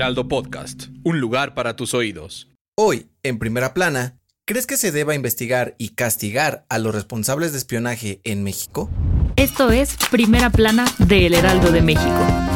Heraldo Podcast, un lugar para tus oídos. Hoy, en primera plana, ¿crees que se deba investigar y castigar a los responsables de espionaje en México? Esto es Primera Plana de El Heraldo de México.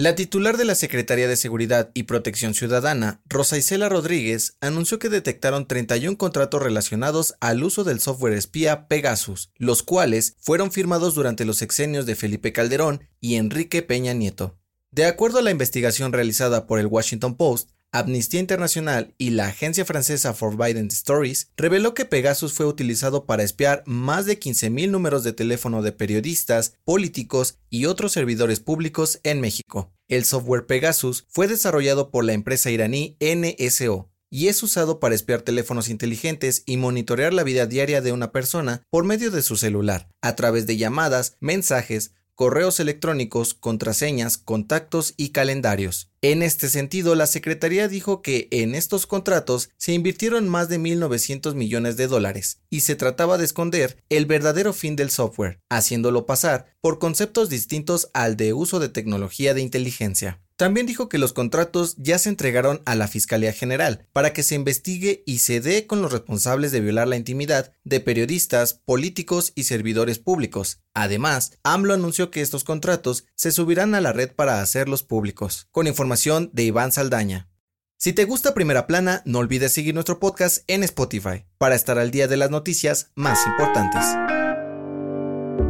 La titular de la Secretaría de Seguridad y Protección Ciudadana, Rosa Isela Rodríguez, anunció que detectaron 31 contratos relacionados al uso del software espía Pegasus, los cuales fueron firmados durante los sexenios de Felipe Calderón y Enrique Peña Nieto. De acuerdo a la investigación realizada por el Washington Post, Amnistía Internacional y la agencia francesa Forbidden Stories reveló que Pegasus fue utilizado para espiar más de 15.000 números de teléfono de periodistas, políticos y otros servidores públicos en México. El software Pegasus fue desarrollado por la empresa iraní NSO y es usado para espiar teléfonos inteligentes y monitorear la vida diaria de una persona por medio de su celular, a través de llamadas, mensajes, correos electrónicos, contraseñas, contactos y calendarios. En este sentido, la Secretaría dijo que en estos contratos se invirtieron más de 1.900 millones de dólares y se trataba de esconder el verdadero fin del software, haciéndolo pasar por conceptos distintos al de uso de tecnología de inteligencia. También dijo que los contratos ya se entregaron a la Fiscalía General para que se investigue y se dé con los responsables de violar la intimidad de periodistas, políticos y servidores públicos. Además, AMLO anunció que estos contratos se subirán a la red para hacerlos públicos. Con información de Iván Saldaña. Si te gusta Primera Plana, no olvides seguir nuestro podcast en Spotify para estar al día de las noticias más importantes.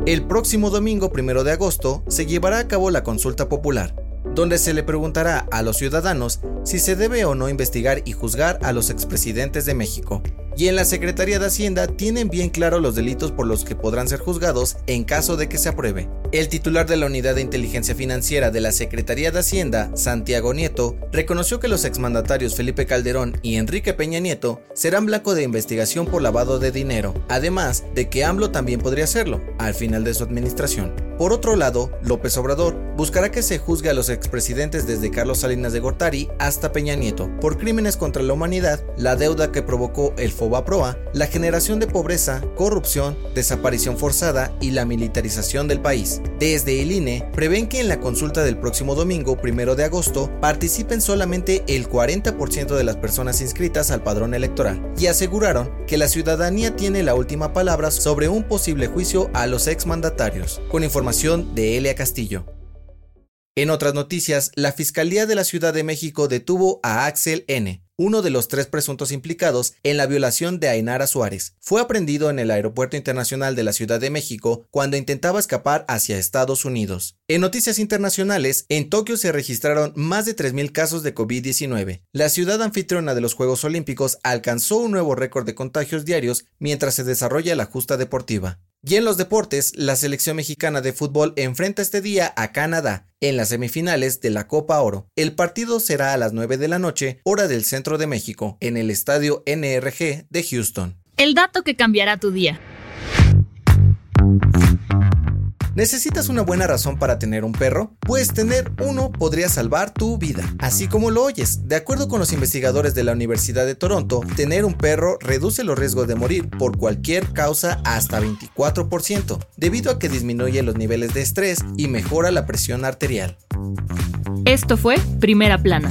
El próximo domingo primero de agosto se llevará a cabo la consulta popular donde se le preguntará a los ciudadanos si se debe o no investigar y juzgar a los expresidentes de México. Y en la Secretaría de Hacienda tienen bien claro los delitos por los que podrán ser juzgados en caso de que se apruebe. El titular de la Unidad de Inteligencia Financiera de la Secretaría de Hacienda, Santiago Nieto, reconoció que los exmandatarios Felipe Calderón y Enrique Peña Nieto serán blanco de investigación por lavado de dinero, además de que AMLO también podría hacerlo al final de su administración. Por otro lado, López Obrador buscará que se juzgue a los expresidentes desde Carlos Salinas de Gortari hasta Peña Nieto por crímenes contra la humanidad, la deuda que provocó el Fobaproa, la generación de pobreza, corrupción, desaparición forzada y la militarización del país. Desde el INE prevén que en la consulta del próximo domingo, primero de agosto, participen solamente el 40% de las personas inscritas al padrón electoral y aseguraron que la ciudadanía tiene la última palabra sobre un posible juicio a los exmandatarios. Con información de Elia Castillo. En otras noticias, la Fiscalía de la Ciudad de México detuvo a Axel N., uno de los tres presuntos implicados en la violación de Ainara Suárez. Fue aprendido en el Aeropuerto Internacional de la Ciudad de México cuando intentaba escapar hacia Estados Unidos. En noticias internacionales, en Tokio se registraron más de 3.000 casos de COVID-19. La ciudad anfitriona de los Juegos Olímpicos alcanzó un nuevo récord de contagios diarios mientras se desarrolla la justa deportiva. Y en los deportes, la selección mexicana de fútbol enfrenta este día a Canadá en las semifinales de la Copa Oro. El partido será a las 9 de la noche, hora del centro de México, en el estadio NRG de Houston. El dato que cambiará tu día. ¿Necesitas una buena razón para tener un perro? Pues tener uno podría salvar tu vida, así como lo oyes. De acuerdo con los investigadores de la Universidad de Toronto, tener un perro reduce los riesgos de morir por cualquier causa hasta 24%, debido a que disminuye los niveles de estrés y mejora la presión arterial. Esto fue Primera Plana,